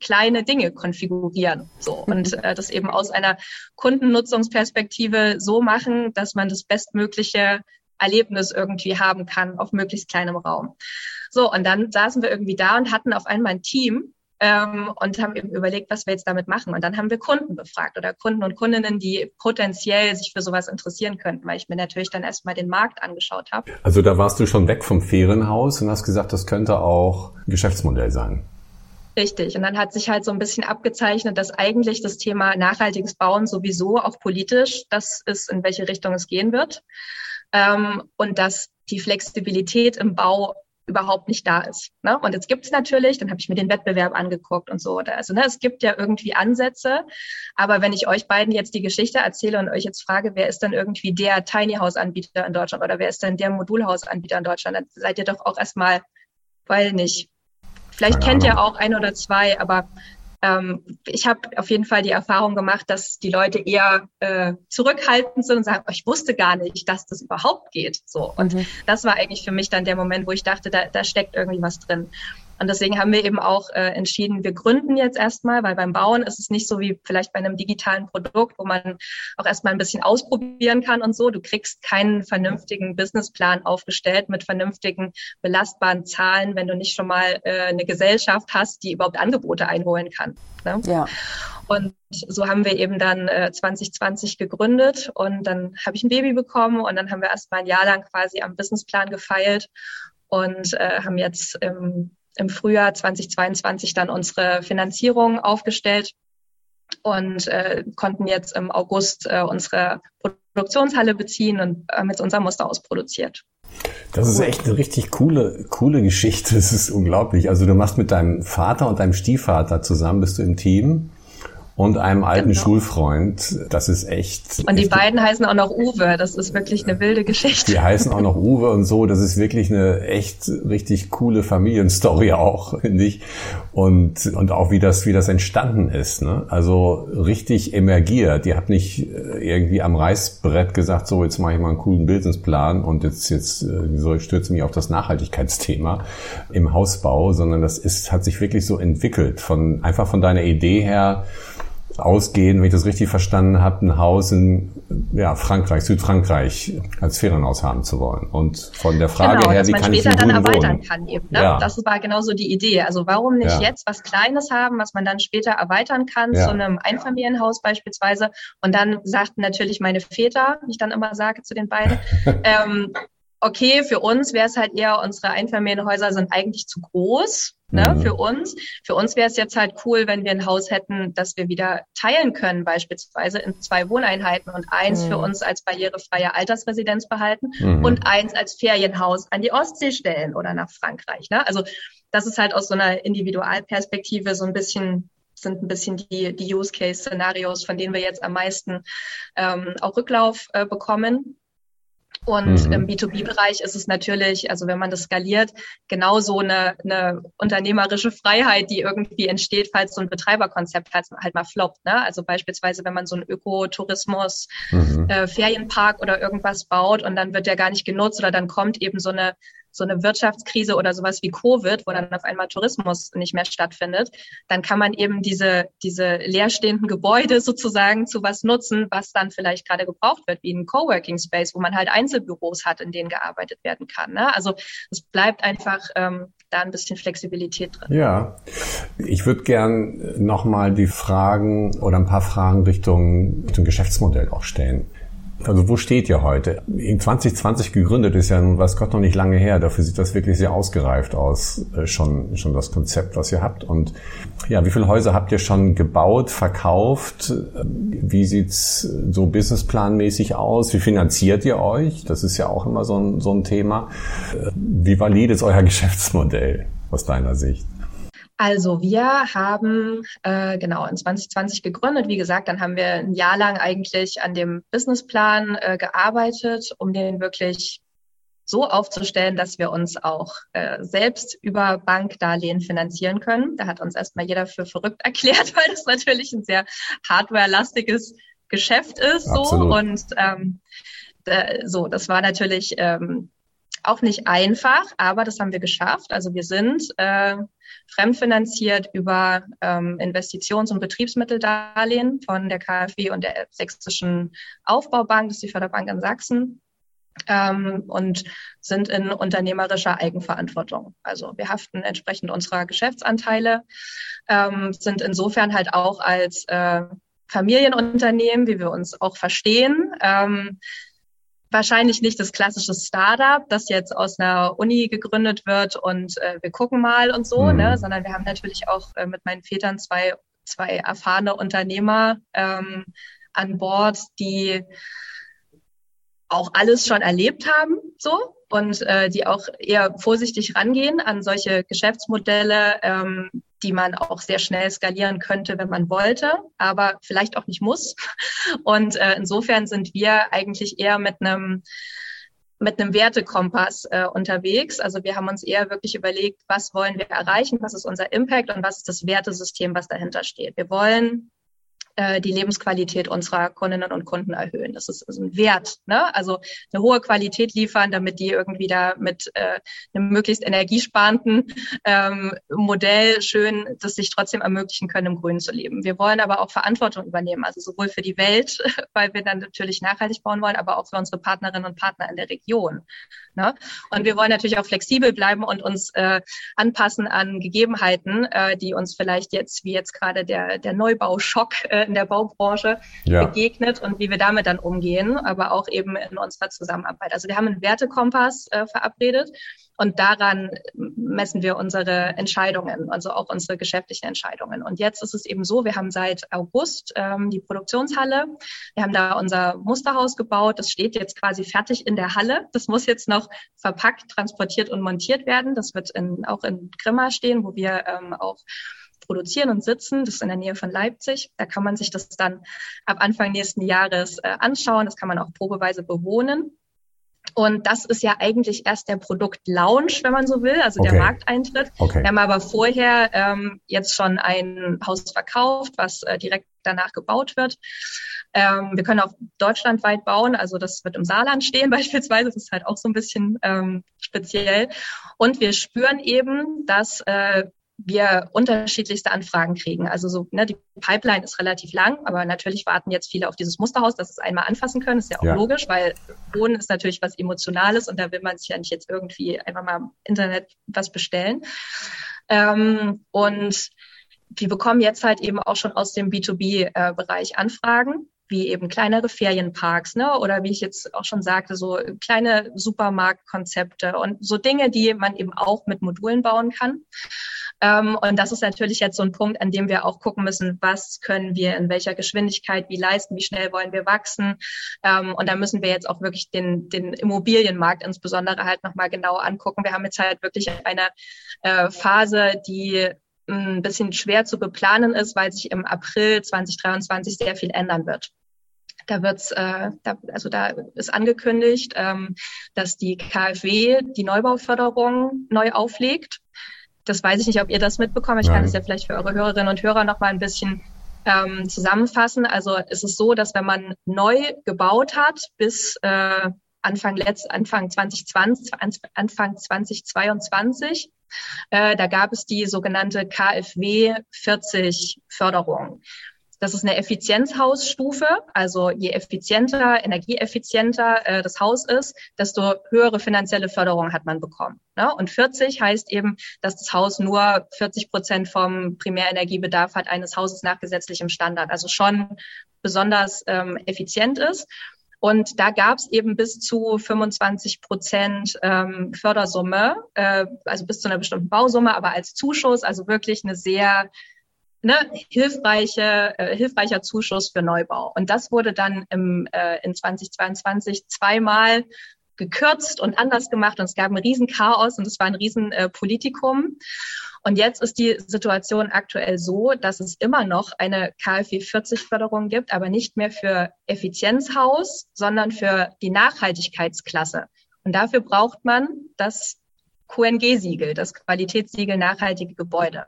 kleine Dinge konfigurieren. So und äh, das eben aus einer Kundennutzungsperspektive so machen, dass man das bestmögliche Erlebnis irgendwie haben kann auf möglichst kleinem Raum. So und dann saßen wir irgendwie da und hatten auf einmal ein Team ähm, und haben eben überlegt, was wir jetzt damit machen. Und dann haben wir Kunden befragt oder Kunden und Kundinnen, die potenziell sich für sowas interessieren könnten, weil ich mir natürlich dann erstmal den Markt angeschaut habe. Also da warst du schon weg vom Ferienhaus und hast gesagt, das könnte auch ein Geschäftsmodell sein. Richtig. Und dann hat sich halt so ein bisschen abgezeichnet, dass eigentlich das Thema nachhaltiges Bauen sowieso auch politisch das ist, in welche Richtung es gehen wird. Ähm, und dass die Flexibilität im Bau überhaupt nicht da ist. Ne? Und jetzt gibt es natürlich, dann habe ich mir den Wettbewerb angeguckt und so. Also ne, es gibt ja irgendwie Ansätze, aber wenn ich euch beiden jetzt die Geschichte erzähle und euch jetzt frage, wer ist dann irgendwie der Tiny House Anbieter in Deutschland oder wer ist denn der Modulhaus Anbieter in Deutschland, dann seid ihr doch auch erstmal, weil nicht Vielleicht kennt ihr auch ein oder zwei, aber ähm, ich habe auf jeden Fall die Erfahrung gemacht, dass die Leute eher äh, zurückhaltend sind und sagen, oh, ich wusste gar nicht, dass das überhaupt geht. So. Und mhm. das war eigentlich für mich dann der Moment, wo ich dachte, da, da steckt irgendwie was drin. Und deswegen haben wir eben auch äh, entschieden, wir gründen jetzt erstmal, weil beim Bauen ist es nicht so wie vielleicht bei einem digitalen Produkt, wo man auch erstmal ein bisschen ausprobieren kann und so. Du kriegst keinen vernünftigen Businessplan aufgestellt mit vernünftigen belastbaren Zahlen, wenn du nicht schon mal äh, eine Gesellschaft hast, die überhaupt Angebote einholen kann. Ne? Ja. Und so haben wir eben dann äh, 2020 gegründet und dann habe ich ein Baby bekommen und dann haben wir erstmal ein Jahr lang quasi am Businessplan gefeilt und äh, haben jetzt im im Frühjahr 2022 dann unsere Finanzierung aufgestellt und äh, konnten jetzt im August äh, unsere Produktionshalle beziehen und äh, mit unserem Muster ausproduziert. Das ist echt eine richtig coole, coole Geschichte. Das ist unglaublich. Also du machst mit deinem Vater und deinem Stiefvater zusammen, bist du im Team und einem alten genau. Schulfreund. Das ist echt. Und die echt beiden heißen auch noch Uwe. Das ist wirklich eine wilde Geschichte. Die heißen auch noch Uwe und so. Das ist wirklich eine echt richtig coole Familienstory auch, finde ich. Und, und auch wie das, wie das entstanden ist. Ne? Also richtig emergiert. Ihr habt nicht äh, irgendwie am Reißbrett gesagt, so jetzt mache ich mal einen coolen Businessplan und jetzt, jetzt äh, so, ich stürze mich auf das Nachhaltigkeitsthema im Hausbau, sondern das ist, hat sich wirklich so entwickelt von, einfach von deiner Idee her, ausgehen, wenn ich das richtig verstanden habe, ein Haus in ja, Frankreich, Südfrankreich als Ferienhaus haben zu wollen. Und von der Frage genau, her, wie kann ich später dann erweitern wohnen? kann eben. Ne? Ja. Das war genau so die Idee. Also warum nicht ja. jetzt was Kleines haben, was man dann später erweitern kann ja. zu einem Einfamilienhaus beispielsweise. Und dann sagten natürlich meine Väter, wie ich dann immer sage zu den beiden, ähm, okay, für uns wäre es halt eher, unsere Einfamilienhäuser sind eigentlich zu groß. Ne, mhm. für uns. Für uns wäre es jetzt halt cool, wenn wir ein Haus hätten, das wir wieder teilen können, beispielsweise in zwei Wohneinheiten und eins mhm. für uns als barrierefreie Altersresidenz behalten mhm. und eins als Ferienhaus an die Ostsee stellen oder nach Frankreich. Ne? Also das ist halt aus so einer Individualperspektive so ein bisschen sind ein bisschen die, die Use-Case-Szenarios, von denen wir jetzt am meisten ähm, auch Rücklauf äh, bekommen. Und mhm. im B2B-Bereich ist es natürlich, also wenn man das skaliert, genauso eine, eine unternehmerische Freiheit, die irgendwie entsteht, falls so ein Betreiberkonzept halt, halt mal floppt. Ne? Also beispielsweise, wenn man so einen Ökotourismus, mhm. äh, Ferienpark oder irgendwas baut und dann wird der gar nicht genutzt oder dann kommt eben so eine so eine Wirtschaftskrise oder sowas wie Covid, wo dann auf einmal Tourismus nicht mehr stattfindet, dann kann man eben diese, diese leerstehenden Gebäude sozusagen zu was nutzen, was dann vielleicht gerade gebraucht wird, wie ein Coworking Space, wo man halt Einzelbüros hat, in denen gearbeitet werden kann. Ne? Also es bleibt einfach ähm, da ein bisschen Flexibilität drin. Ja, ich würde gern nochmal die Fragen oder ein paar Fragen Richtung, Richtung Geschäftsmodell auch stellen. Also wo steht ihr heute? In 2020 gegründet ist ja nun, weiß Gott, noch nicht lange her. Dafür sieht das wirklich sehr ausgereift aus, äh, schon, schon das Konzept, was ihr habt. Und ja, wie viele Häuser habt ihr schon gebaut, verkauft? Wie sieht's so businessplanmäßig aus? Wie finanziert ihr euch? Das ist ja auch immer so ein, so ein Thema. Äh, wie valid ist euer Geschäftsmodell aus deiner Sicht? Also wir haben äh, genau in 2020 gegründet. Wie gesagt, dann haben wir ein Jahr lang eigentlich an dem Businessplan äh, gearbeitet, um den wirklich so aufzustellen, dass wir uns auch äh, selbst über Bankdarlehen finanzieren können. Da hat uns erstmal jeder für verrückt erklärt, weil das natürlich ein sehr hardware-lastiges Geschäft ist. So und ähm, so, das war natürlich ähm, auch nicht einfach, aber das haben wir geschafft. Also wir sind äh, fremdfinanziert über ähm, Investitions- und Betriebsmitteldarlehen von der KfW und der Sächsischen Aufbaubank, das ist die Förderbank in Sachsen. Ähm, und sind in unternehmerischer Eigenverantwortung. Also wir haften entsprechend unserer Geschäftsanteile, ähm, sind insofern halt auch als äh, Familienunternehmen, wie wir uns auch verstehen, ähm, wahrscheinlich nicht das klassische Startup, das jetzt aus einer Uni gegründet wird und äh, wir gucken mal und so, ne? mhm. ne, sondern wir haben natürlich auch äh, mit meinen Vätern zwei, zwei erfahrene Unternehmer ähm, an Bord, die auch alles schon erlebt haben, so und äh, die auch eher vorsichtig rangehen an solche Geschäftsmodelle, ähm, die man auch sehr schnell skalieren könnte, wenn man wollte, aber vielleicht auch nicht muss. Und äh, insofern sind wir eigentlich eher mit einem mit einem Wertekompass äh, unterwegs. Also wir haben uns eher wirklich überlegt, was wollen wir erreichen, was ist unser Impact und was ist das Wertesystem, was dahinter steht. Wir wollen äh, die Lebensqualität unserer Kundinnen und Kunden erhöhen. Das ist, ist ein Wert, ne? also eine hohe Qualität liefern, damit die irgendwie da mit äh, einem möglichst energiesparenden ähm, Modell schön das sich trotzdem ermöglichen können, im Grünen zu leben. Wir wollen aber auch Verantwortung übernehmen, also sowohl für die Welt, weil wir dann natürlich nachhaltig bauen wollen, aber auch für unsere Partnerinnen und Partner in der Region. Ne? Und wir wollen natürlich auch flexibel bleiben und uns äh, anpassen an Gegebenheiten, äh, die uns vielleicht jetzt, wie jetzt gerade der, der Neubauschock äh, in der Baubranche ja. begegnet und wie wir damit dann umgehen, aber auch eben in unserer Zusammenarbeit. Also wir haben einen Wertekompass äh, verabredet und daran messen wir unsere Entscheidungen, also auch unsere geschäftlichen Entscheidungen. Und jetzt ist es eben so, wir haben seit August ähm, die Produktionshalle. Wir haben da unser Musterhaus gebaut. Das steht jetzt quasi fertig in der Halle. Das muss jetzt noch verpackt, transportiert und montiert werden. Das wird in, auch in Grimma stehen, wo wir ähm, auch produzieren und sitzen. Das ist in der Nähe von Leipzig. Da kann man sich das dann ab Anfang nächsten Jahres äh, anschauen. Das kann man auch probeweise bewohnen. Und das ist ja eigentlich erst der Produktlaunch, wenn man so will, also okay. der Markteintritt. Okay. Wir haben aber vorher ähm, jetzt schon ein Haus verkauft, was äh, direkt danach gebaut wird. Ähm, wir können auch deutschlandweit bauen, also das wird im Saarland stehen beispielsweise, das ist halt auch so ein bisschen ähm, speziell. Und wir spüren eben, dass äh, wir unterschiedlichste Anfragen kriegen. Also so, ne, die Pipeline ist relativ lang, aber natürlich warten jetzt viele auf dieses Musterhaus, dass es einmal anfassen können. ist ja auch ja. logisch, weil Wohnen ist natürlich was Emotionales und da will man sich ja nicht jetzt irgendwie einfach mal im Internet was bestellen. Ähm, und wir bekommen jetzt halt eben auch schon aus dem B2B-Bereich äh, Anfragen wie eben kleinere Ferienparks, ne? Oder wie ich jetzt auch schon sagte, so kleine Supermarktkonzepte und so Dinge, die man eben auch mit Modulen bauen kann. Ähm, und das ist natürlich jetzt so ein Punkt, an dem wir auch gucken müssen, was können wir in welcher Geschwindigkeit, wie leisten, wie schnell wollen wir wachsen. Ähm, und da müssen wir jetzt auch wirklich den, den Immobilienmarkt insbesondere halt nochmal genau angucken. Wir haben jetzt halt wirklich eine äh, Phase, die ein bisschen schwer zu beplanen ist, weil sich im April 2023 sehr viel ändern wird. Da wird's, äh, da, also da ist angekündigt, ähm, dass die KfW die Neubauförderung neu auflegt. Das weiß ich nicht, ob ihr das mitbekommt. Ich Nein. kann es ja vielleicht für eure Hörerinnen und Hörer noch mal ein bisschen ähm, zusammenfassen. Also es ist so, dass wenn man neu gebaut hat bis äh, Anfang letzt, Anfang 2020, Anfang 2022. Äh, da gab es die sogenannte KfW 40 Förderung. Das ist eine Effizienzhausstufe. Also je effizienter, energieeffizienter äh, das Haus ist, desto höhere finanzielle Förderung hat man bekommen. Ne? Und 40 heißt eben, dass das Haus nur 40 Prozent vom Primärenergiebedarf hat eines Hauses nach gesetzlichem Standard. Also schon besonders ähm, effizient ist. Und da gab es eben bis zu 25 Prozent ähm, Fördersumme, äh, also bis zu einer bestimmten Bausumme, aber als Zuschuss, also wirklich eine sehr ne, hilfreiche, äh, hilfreicher Zuschuss für Neubau. Und das wurde dann im, äh, in 2022 zweimal gekürzt und anders gemacht und es gab ein Riesenchaos und es war ein Riesenpolitikum. Äh, und jetzt ist die Situation aktuell so, dass es immer noch eine KfW 40 Förderung gibt, aber nicht mehr für Effizienzhaus, sondern für die Nachhaltigkeitsklasse. Und dafür braucht man das QNG-Siegel, das Qualitätssiegel nachhaltige Gebäude.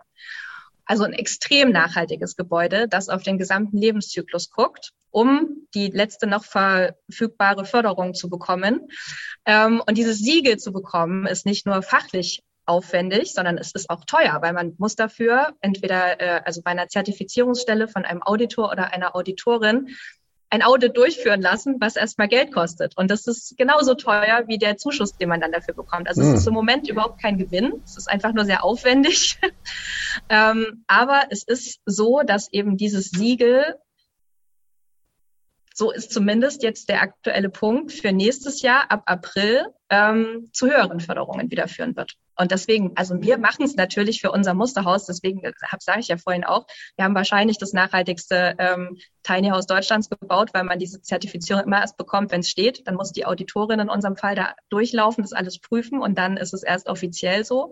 Also ein extrem nachhaltiges Gebäude, das auf den gesamten Lebenszyklus guckt, um die letzte noch verfügbare Förderung zu bekommen. Ähm, und dieses Siegel zu bekommen, ist nicht nur fachlich aufwendig, sondern es ist auch teuer, weil man muss dafür entweder, äh, also bei einer Zertifizierungsstelle von einem Auditor oder einer Auditorin ein Audit durchführen lassen, was erstmal Geld kostet. Und das ist genauso teuer wie der Zuschuss, den man dann dafür bekommt. Also mhm. es ist hm. im Moment überhaupt kein Gewinn. Es ist einfach nur sehr aufwendig. Ähm, aber es ist so, dass eben dieses Siegel so ist zumindest jetzt der aktuelle Punkt für nächstes Jahr ab April ähm, zu höheren Förderungen wieder führen wird. Und deswegen, also wir machen es natürlich für unser Musterhaus, deswegen sage ich ja vorhin auch, wir haben wahrscheinlich das nachhaltigste ähm, Tiny House Deutschlands gebaut, weil man diese Zertifizierung immer erst bekommt, wenn es steht. Dann muss die Auditorin in unserem Fall da durchlaufen, das alles prüfen und dann ist es erst offiziell so.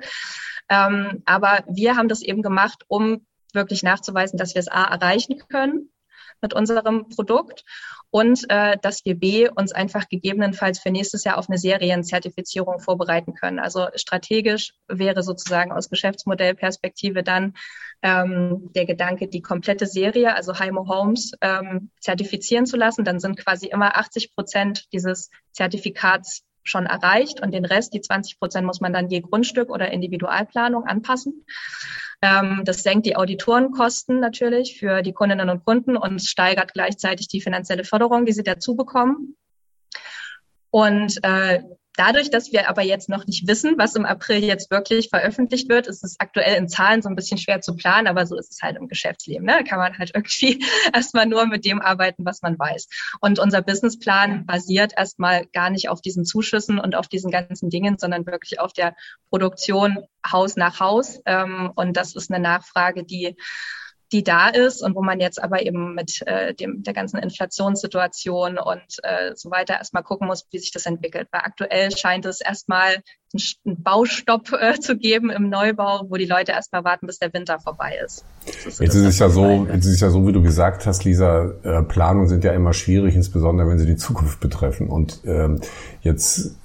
Ähm, aber wir haben das eben gemacht, um wirklich nachzuweisen, dass wir es A erreichen können mit unserem Produkt und äh, dass wir B uns einfach gegebenenfalls für nächstes Jahr auf eine Serienzertifizierung vorbereiten können. Also strategisch wäre sozusagen aus Geschäftsmodellperspektive dann ähm, der Gedanke, die komplette Serie, also Heimo Homes, ähm, zertifizieren zu lassen. Dann sind quasi immer 80 Prozent dieses Zertifikats schon erreicht und den Rest, die 20 Prozent, muss man dann je Grundstück oder Individualplanung anpassen. Ähm, das senkt die Auditorenkosten natürlich für die Kundinnen und Kunden und steigert gleichzeitig die finanzielle Förderung, die sie dazu bekommen. Und äh, Dadurch, dass wir aber jetzt noch nicht wissen, was im April jetzt wirklich veröffentlicht wird, ist es aktuell in Zahlen so ein bisschen schwer zu planen, aber so ist es halt im Geschäftsleben. Ne? Da kann man halt irgendwie erstmal nur mit dem arbeiten, was man weiß. Und unser Businessplan basiert erstmal gar nicht auf diesen Zuschüssen und auf diesen ganzen Dingen, sondern wirklich auf der Produktion Haus nach Haus. Ähm, und das ist eine Nachfrage, die die da ist und wo man jetzt aber eben mit äh, dem, der ganzen Inflationssituation und äh, so weiter erstmal gucken muss, wie sich das entwickelt. Weil aktuell scheint es erstmal einen Baustopp äh, zu geben im Neubau, wo die Leute erstmal warten, bis der Winter vorbei ist. ist jetzt ist es ja so, jetzt ist es ja so, wie du gesagt hast, Lisa, äh, Planungen sind ja immer schwierig, insbesondere wenn sie die Zukunft betreffen. Und ähm, jetzt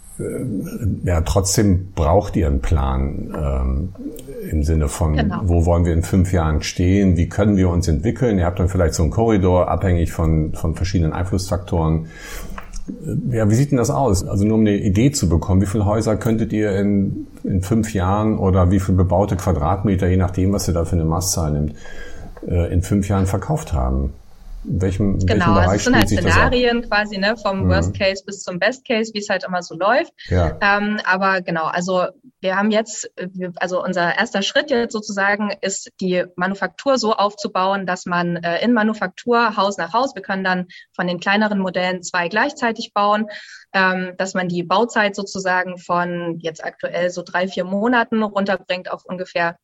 ja, trotzdem braucht ihr einen Plan ähm, im Sinne von, genau. wo wollen wir in fünf Jahren stehen, wie können wir uns entwickeln. Ihr habt dann vielleicht so einen Korridor, abhängig von, von verschiedenen Einflussfaktoren. Äh, ja, wie sieht denn das aus? Also nur um eine Idee zu bekommen, wie viele Häuser könntet ihr in, in fünf Jahren oder wie viele bebaute Quadratmeter, je nachdem, was ihr da für eine Maßzahl nimmt, äh, in fünf Jahren verkauft haben? Welchem, genau, welchem Bereich also es sind halt Szenarien quasi, ne, vom mhm. Worst Case bis zum Best Case, wie es halt immer so läuft. Ja. Ähm, aber genau, also wir haben jetzt, also unser erster Schritt jetzt sozusagen ist, die Manufaktur so aufzubauen, dass man äh, in Manufaktur Haus nach Haus, wir können dann von den kleineren Modellen zwei gleichzeitig bauen, ähm, dass man die Bauzeit sozusagen von jetzt aktuell so drei, vier Monaten runterbringt auf ungefähr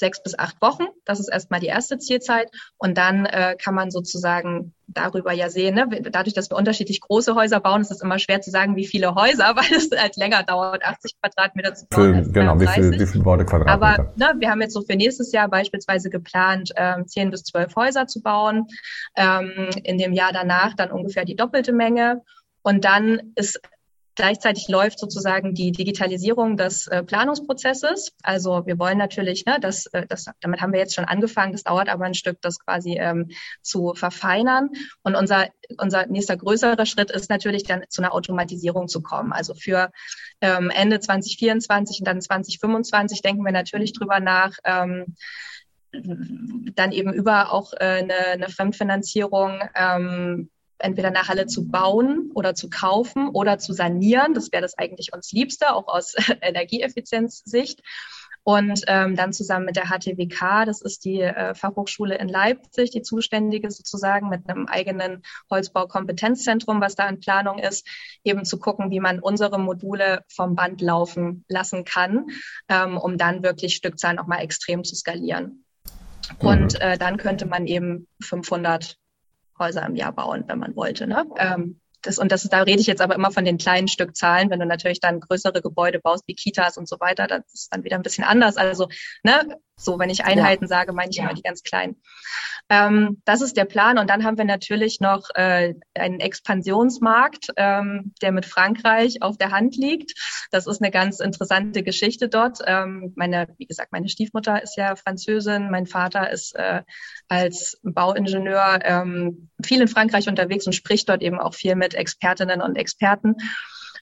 sechs bis acht Wochen. Das ist erstmal die erste Zielzeit. Und dann äh, kann man sozusagen darüber ja sehen, ne? dadurch, dass wir unterschiedlich große Häuser bauen, ist es immer schwer zu sagen, wie viele Häuser, weil es halt länger dauert, 80 Quadratmeter zu bauen. Für, genau, wie viel, wie viel Quadratmeter. Aber ne, wir haben jetzt so für nächstes Jahr beispielsweise geplant, ähm, 10 bis 12 Häuser zu bauen. Ähm, in dem Jahr danach dann ungefähr die doppelte Menge. Und dann ist Gleichzeitig läuft sozusagen die Digitalisierung des äh, Planungsprozesses. Also wir wollen natürlich, ne, das, äh, das, damit haben wir jetzt schon angefangen. Das dauert aber ein Stück, das quasi ähm, zu verfeinern. Und unser, unser nächster größerer Schritt ist natürlich dann zu einer Automatisierung zu kommen. Also für ähm, Ende 2024 und dann 2025 denken wir natürlich drüber nach. Ähm, dann eben über auch äh, eine, eine Fremdfinanzierung ähm, entweder eine Halle zu bauen oder zu kaufen oder zu sanieren. Das wäre das eigentlich uns Liebste, auch aus Energieeffizienzsicht. Und ähm, dann zusammen mit der HTWK, das ist die äh, Fachhochschule in Leipzig, die zuständige sozusagen mit einem eigenen Holzbaukompetenzzentrum, was da in Planung ist, eben zu gucken, wie man unsere Module vom Band laufen lassen kann, ähm, um dann wirklich Stückzahlen nochmal extrem zu skalieren. Und mhm. äh, dann könnte man eben 500 Häuser im Jahr bauen, wenn man wollte. Ne? Ähm, das, und das, da rede ich jetzt aber immer von den kleinen Stückzahlen. Wenn du natürlich dann größere Gebäude baust, wie Kitas und so weiter, das ist dann wieder ein bisschen anders. Also, ne, so, wenn ich Einheiten ja. sage, meine ich ja. immer die ganz kleinen. Ähm, das ist der Plan. Und dann haben wir natürlich noch äh, einen Expansionsmarkt, ähm, der mit Frankreich auf der Hand liegt. Das ist eine ganz interessante Geschichte dort. Ähm, meine, wie gesagt, meine Stiefmutter ist ja Französin, mein Vater ist äh, als Bauingenieur ähm, viel in Frankreich unterwegs und spricht dort eben auch viel mit Expertinnen und Experten.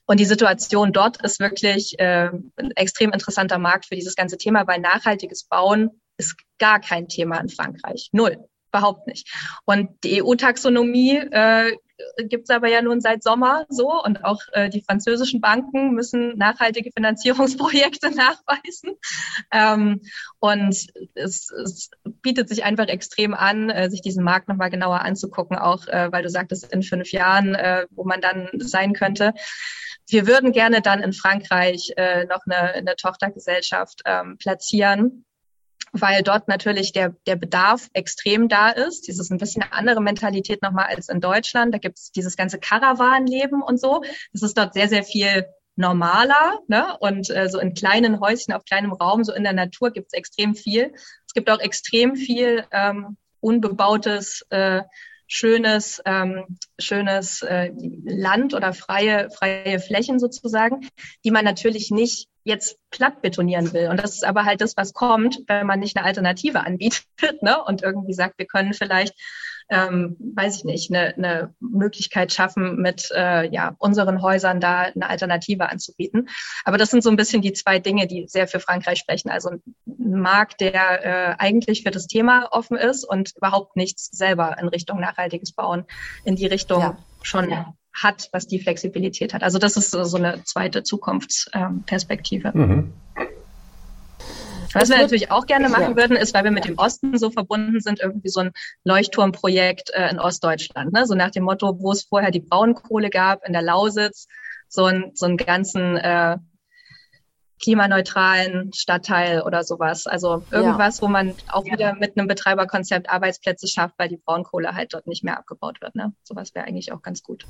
Und die Situation dort ist wirklich äh, ein extrem interessanter Markt für dieses ganze Thema, weil nachhaltiges Bauen ist gar kein Thema in Frankreich. Null. Überhaupt nicht. Und die EU-Taxonomie äh, gibt es aber ja nun seit Sommer so und auch äh, die französischen Banken müssen nachhaltige Finanzierungsprojekte nachweisen. Ähm, und es, es bietet sich einfach extrem an, äh, sich diesen Markt nochmal genauer anzugucken, auch äh, weil du sagtest, in fünf Jahren, äh, wo man dann sein könnte. Wir würden gerne dann in Frankreich äh, noch eine, eine Tochtergesellschaft ähm, platzieren, weil dort natürlich der, der Bedarf extrem da ist. Dieses ein bisschen eine andere Mentalität nochmal als in Deutschland. Da gibt es dieses ganze Karawanleben und so. Das ist dort sehr, sehr viel normaler. Ne? Und äh, so in kleinen Häuschen auf kleinem Raum, so in der Natur gibt es extrem viel. Es gibt auch extrem viel ähm, unbebautes äh, schönes, ähm, schönes äh, Land oder freie, freie Flächen sozusagen, die man natürlich nicht jetzt platt betonieren will. Und das ist aber halt das, was kommt, wenn man nicht eine Alternative anbietet ne? und irgendwie sagt, wir können vielleicht ähm, weiß ich nicht, eine, eine Möglichkeit schaffen, mit äh, ja, unseren Häusern da eine Alternative anzubieten. Aber das sind so ein bisschen die zwei Dinge, die sehr für Frankreich sprechen. Also ein Markt, der äh, eigentlich für das Thema offen ist und überhaupt nichts selber in Richtung nachhaltiges Bauen in die Richtung ja. schon ja. hat, was die Flexibilität hat. Also das ist so, so eine zweite Zukunftsperspektive. Mhm. Was wir natürlich auch gerne machen ja. würden, ist, weil wir mit dem Osten so verbunden sind, irgendwie so ein Leuchtturmprojekt äh, in Ostdeutschland. Ne? So nach dem Motto, wo es vorher die Braunkohle gab in der Lausitz, so, ein, so einen ganzen äh, klimaneutralen Stadtteil oder sowas. Also irgendwas, ja. wo man auch ja. wieder mit einem Betreiberkonzept Arbeitsplätze schafft, weil die Braunkohle halt dort nicht mehr abgebaut wird. Ne? Sowas wäre eigentlich auch ganz gut.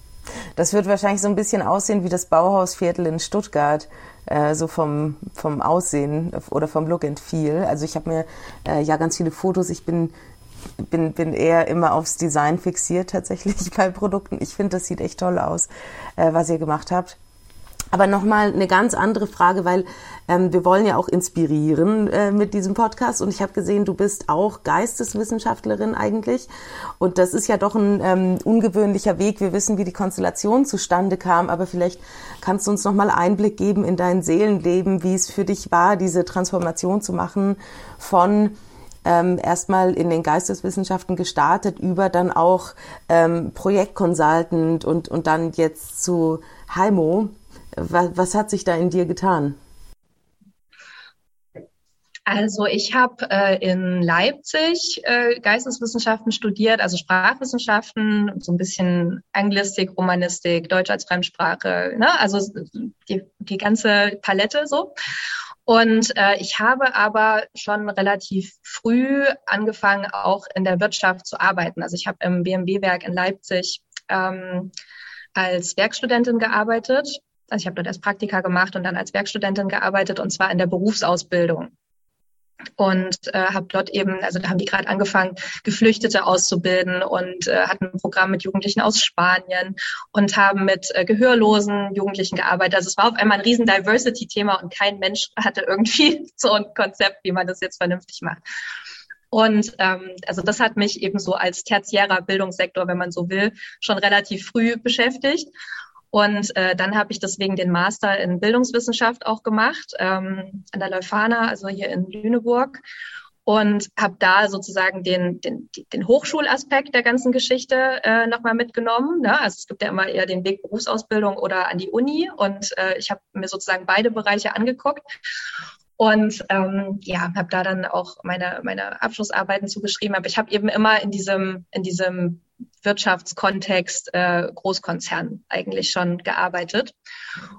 Das wird wahrscheinlich so ein bisschen aussehen wie das Bauhausviertel in Stuttgart, äh, so vom, vom Aussehen oder vom Look and Feel. Also ich habe mir äh, ja ganz viele Fotos, ich bin bin, bin eher immer aufs Design fixiert tatsächlich bei Produkten. Ich finde, das sieht echt toll aus, äh, was ihr gemacht habt. Aber nochmal eine ganz andere Frage, weil ähm, wir wollen ja auch inspirieren äh, mit diesem Podcast. Und ich habe gesehen, du bist auch Geisteswissenschaftlerin eigentlich. Und das ist ja doch ein ähm, ungewöhnlicher Weg. Wir wissen, wie die Konstellation zustande kam. Aber vielleicht kannst du uns nochmal Einblick geben in dein Seelenleben, wie es für dich war, diese Transformation zu machen von ähm, erstmal in den Geisteswissenschaften gestartet, über dann auch ähm, Projektconsultant und, und dann jetzt zu Heimo. Was, was hat sich da in dir getan? Also ich habe äh, in Leipzig äh, Geisteswissenschaften studiert, also Sprachwissenschaften, so ein bisschen Anglistik, Romanistik, Deutsch als Fremdsprache, ne? also die, die ganze Palette so. Und äh, ich habe aber schon relativ früh angefangen, auch in der Wirtschaft zu arbeiten. Also ich habe im BMW-Werk in Leipzig ähm, als Werkstudentin gearbeitet also ich habe dort erst Praktika gemacht und dann als Werkstudentin gearbeitet und zwar in der Berufsausbildung. und äh, habe dort eben, also da haben die gerade angefangen, Geflüchtete auszubilden und äh, hatten ein Programm mit Jugendlichen aus Spanien und haben mit äh, gehörlosen Jugendlichen gearbeitet. Also es war auf einmal ein riesen Diversity-Thema und kein Mensch hatte irgendwie so ein Konzept, wie man das jetzt vernünftig macht. Und ähm, also das hat mich eben so als tertiärer Bildungssektor, wenn man so will, schon relativ früh beschäftigt. Und äh, dann habe ich deswegen den Master in Bildungswissenschaft auch gemacht ähm, an der Leuphana, also hier in Lüneburg. Und habe da sozusagen den, den, den Hochschulaspekt der ganzen Geschichte äh, nochmal mitgenommen. Ne? Also es gibt ja immer eher den Weg Berufsausbildung oder an die Uni. Und äh, ich habe mir sozusagen beide Bereiche angeguckt und ähm, ja, habe da dann auch meine meine Abschlussarbeiten zugeschrieben. Aber ich habe eben immer in diesem in diesem Wirtschaftskontext äh, Großkonzern eigentlich schon gearbeitet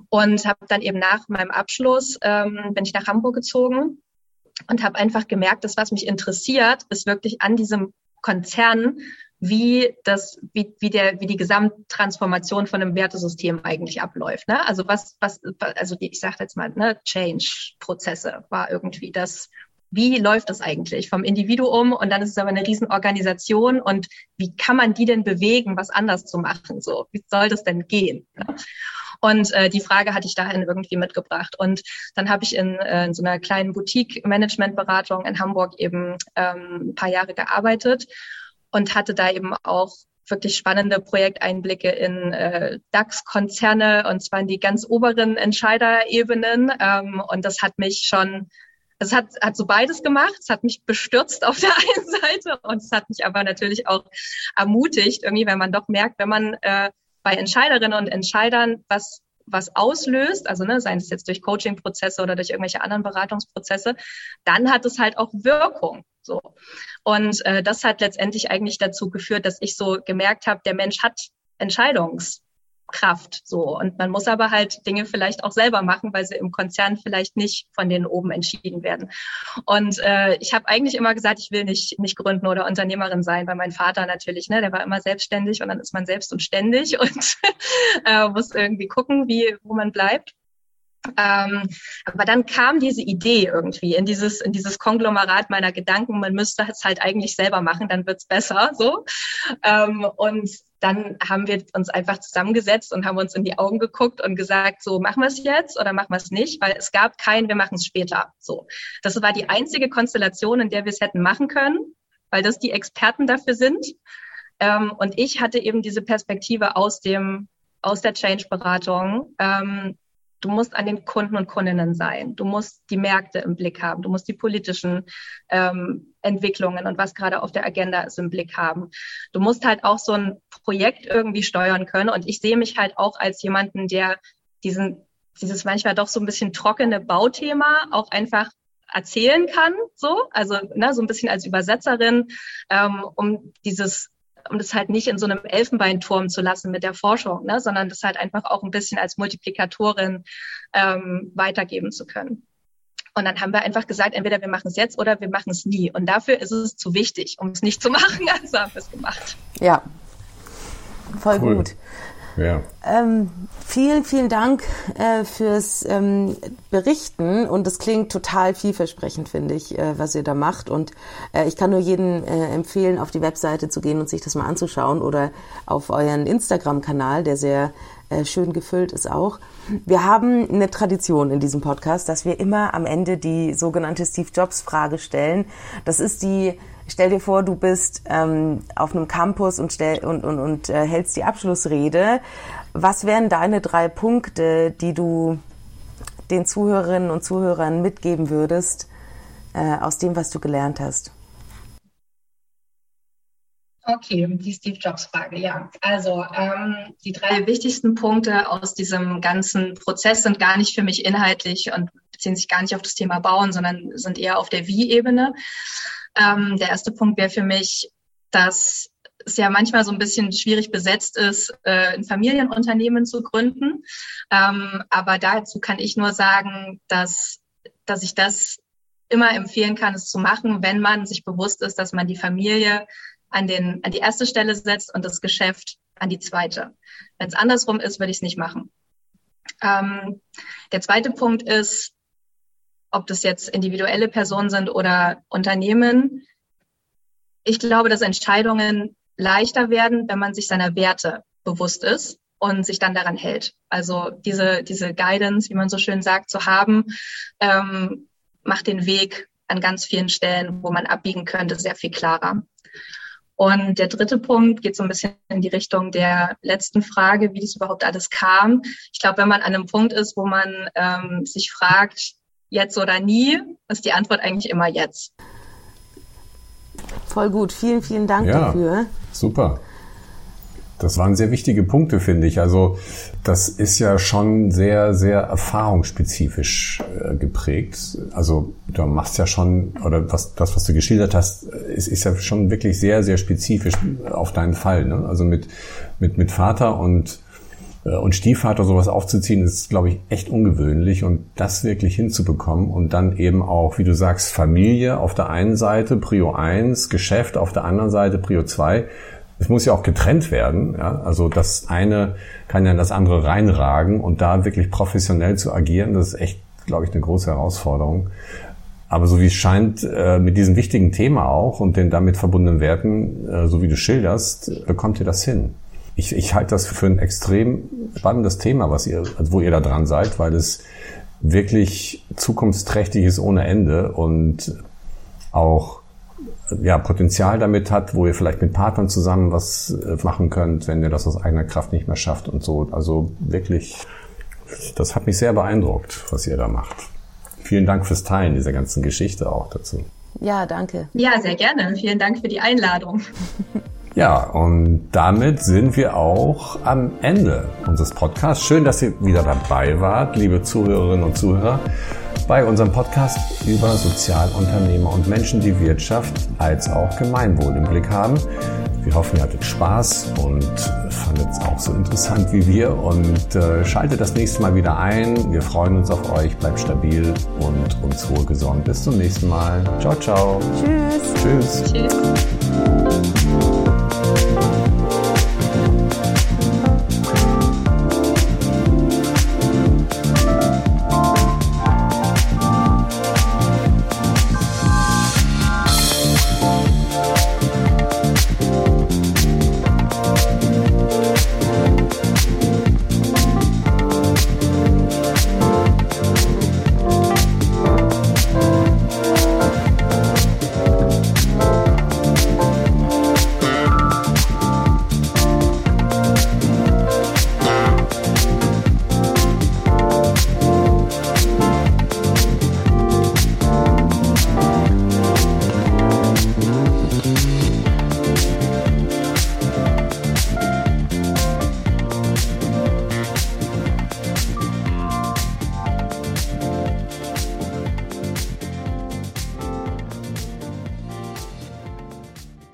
und habe dann eben nach meinem Abschluss ähm, bin ich nach Hamburg gezogen und habe einfach gemerkt, dass was mich interessiert, ist wirklich an diesem Konzern wie das, wie, wie der, wie die Gesamttransformation von einem Wertesystem eigentlich abläuft. Ne? Also was, was, also die, ich sage jetzt mal, ne, Change-Prozesse war irgendwie das, wie läuft das eigentlich vom Individuum und dann ist es aber eine Riesenorganisation und wie kann man die denn bewegen, was anders zu machen? So, wie soll das denn gehen? Und äh, die Frage hatte ich dahin irgendwie mitgebracht. Und dann habe ich in, äh, in so einer kleinen Boutique-Management-Beratung in Hamburg eben ähm, ein paar Jahre gearbeitet und hatte da eben auch wirklich spannende Projekteinblicke in äh, DAX-Konzerne und zwar in die ganz oberen Entscheiderebenen. Ähm, und das hat mich schon es hat, hat so beides gemacht. Es hat mich bestürzt auf der einen Seite und es hat mich aber natürlich auch ermutigt, irgendwie, wenn man doch merkt, wenn man äh, bei Entscheiderinnen und Entscheidern was was auslöst, also ne, seien es jetzt durch Coaching-Prozesse oder durch irgendwelche anderen Beratungsprozesse, dann hat es halt auch Wirkung. So. Und äh, das hat letztendlich eigentlich dazu geführt, dass ich so gemerkt habe, der Mensch hat Entscheidungs Kraft so. Und man muss aber halt Dinge vielleicht auch selber machen, weil sie im Konzern vielleicht nicht von denen oben entschieden werden. Und äh, ich habe eigentlich immer gesagt, ich will nicht, nicht gründen oder Unternehmerin sein, weil mein Vater natürlich, ne, der war immer selbstständig und dann ist man selbst und ständig und äh, muss irgendwie gucken, wie, wo man bleibt. Ähm, aber dann kam diese Idee irgendwie in dieses, in dieses Konglomerat meiner Gedanken, man müsste es halt eigentlich selber machen, dann wird's besser, so. Ähm, und dann haben wir uns einfach zusammengesetzt und haben uns in die Augen geguckt und gesagt, so machen wir es jetzt oder machen wir es nicht, weil es gab kein, wir machen es später. So, das war die einzige Konstellation, in der wir es hätten machen können, weil das die Experten dafür sind. Ähm, und ich hatte eben diese Perspektive aus dem aus der Change-Beratung, ähm, Du musst an den Kunden und Kundinnen sein. Du musst die Märkte im Blick haben. Du musst die politischen ähm, Entwicklungen und was gerade auf der Agenda ist im Blick haben. Du musst halt auch so ein Projekt irgendwie steuern können. Und ich sehe mich halt auch als jemanden, der diesen, dieses manchmal doch so ein bisschen trockene Bauthema auch einfach erzählen kann, so, also ne, so ein bisschen als Übersetzerin, ähm, um dieses um das halt nicht in so einem Elfenbeinturm zu lassen mit der Forschung, ne, sondern das halt einfach auch ein bisschen als Multiplikatorin ähm, weitergeben zu können. Und dann haben wir einfach gesagt, entweder wir machen es jetzt oder wir machen es nie. Und dafür ist es zu wichtig, um es nicht zu machen. Also haben wir es gemacht. Ja, voll cool. gut. Ja. Ähm, vielen, vielen Dank äh, fürs ähm, Berichten und es klingt total vielversprechend, finde ich, äh, was ihr da macht. Und äh, ich kann nur jedem äh, empfehlen, auf die Webseite zu gehen und sich das mal anzuschauen oder auf euren Instagram-Kanal, der sehr äh, schön gefüllt ist auch. Wir haben eine Tradition in diesem Podcast, dass wir immer am Ende die sogenannte Steve Jobs Frage stellen. Das ist die stell dir vor, du bist ähm, auf einem Campus und, stell, und, und, und äh, hältst die Abschlussrede. Was wären deine drei Punkte, die du den Zuhörerinnen und Zuhörern mitgeben würdest äh, aus dem, was du gelernt hast? Okay, die Steve Jobs Frage, ja. Also ähm, die drei wichtigsten Punkte aus diesem ganzen Prozess sind gar nicht für mich inhaltlich und beziehen sich gar nicht auf das Thema Bauen, sondern sind eher auf der Wie-Ebene. Ähm, der erste Punkt wäre für mich, dass es ja manchmal so ein bisschen schwierig besetzt ist, äh, ein Familienunternehmen zu gründen. Ähm, aber dazu kann ich nur sagen, dass, dass ich das immer empfehlen kann, es zu machen, wenn man sich bewusst ist, dass man die Familie an, den, an die erste Stelle setzt und das Geschäft an die zweite. Wenn es andersrum ist, würde ich es nicht machen. Ähm, der zweite Punkt ist, ob das jetzt individuelle Personen sind oder Unternehmen. Ich glaube, dass Entscheidungen leichter werden, wenn man sich seiner Werte bewusst ist und sich dann daran hält. Also diese, diese Guidance, wie man so schön sagt, zu haben, ähm, macht den Weg an ganz vielen Stellen, wo man abbiegen könnte, sehr viel klarer. Und der dritte Punkt geht so ein bisschen in die Richtung der letzten Frage, wie das überhaupt alles kam. Ich glaube, wenn man an einem Punkt ist, wo man ähm, sich fragt, jetzt oder nie, ist die Antwort eigentlich immer jetzt. Voll gut. Vielen, vielen Dank ja, dafür. Super. Das waren sehr wichtige Punkte, finde ich. Also das ist ja schon sehr, sehr erfahrungsspezifisch äh, geprägt. Also du machst ja schon, oder was, das, was du geschildert hast, ist, ist ja schon wirklich sehr, sehr spezifisch auf deinen Fall. Ne? Also mit, mit, mit Vater und äh, und Stiefvater sowas aufzuziehen, ist, glaube ich, echt ungewöhnlich. Und das wirklich hinzubekommen und dann eben auch, wie du sagst, Familie auf der einen Seite, Prio 1, Geschäft auf der anderen Seite, Prio 2. Es muss ja auch getrennt werden. Ja? Also das eine kann ja in das andere reinragen und da wirklich professionell zu agieren, das ist echt, glaube ich, eine große Herausforderung. Aber so wie es scheint, äh, mit diesem wichtigen Thema auch und den damit verbundenen Werten, äh, so wie du schilderst, bekommt ihr das hin ich, ich halte das für ein extrem spannendes Thema, was ihr, wo ihr da dran seid, weil es wirklich zukunftsträchtig ist ohne Ende und auch ja, Potenzial damit hat, wo ihr vielleicht mit Partnern zusammen was äh, machen könnt, wenn ihr das aus eigener Kraft nicht mehr schafft und so. Also wirklich, das hat mich sehr beeindruckt, was ihr da macht. Vielen Dank fürs Teilen dieser ganzen Geschichte auch dazu. Ja, danke. Ja, sehr gerne. Vielen Dank für die Einladung. Ja, und damit sind wir auch am Ende unseres Podcasts. Schön, dass ihr wieder dabei wart, liebe Zuhörerinnen und Zuhörer, bei unserem Podcast über Sozialunternehmer und Menschen, die Wirtschaft als auch Gemeinwohl im Blick haben. Wir hoffen, ihr hattet Spaß und fandet es auch so interessant wie wir und äh, schaltet das nächste Mal wieder ein. Wir freuen uns auf euch, bleibt stabil und uns wohlgesonnen. Bis zum nächsten Mal. Ciao, ciao. Tschüss. Tschüss. Tschüss.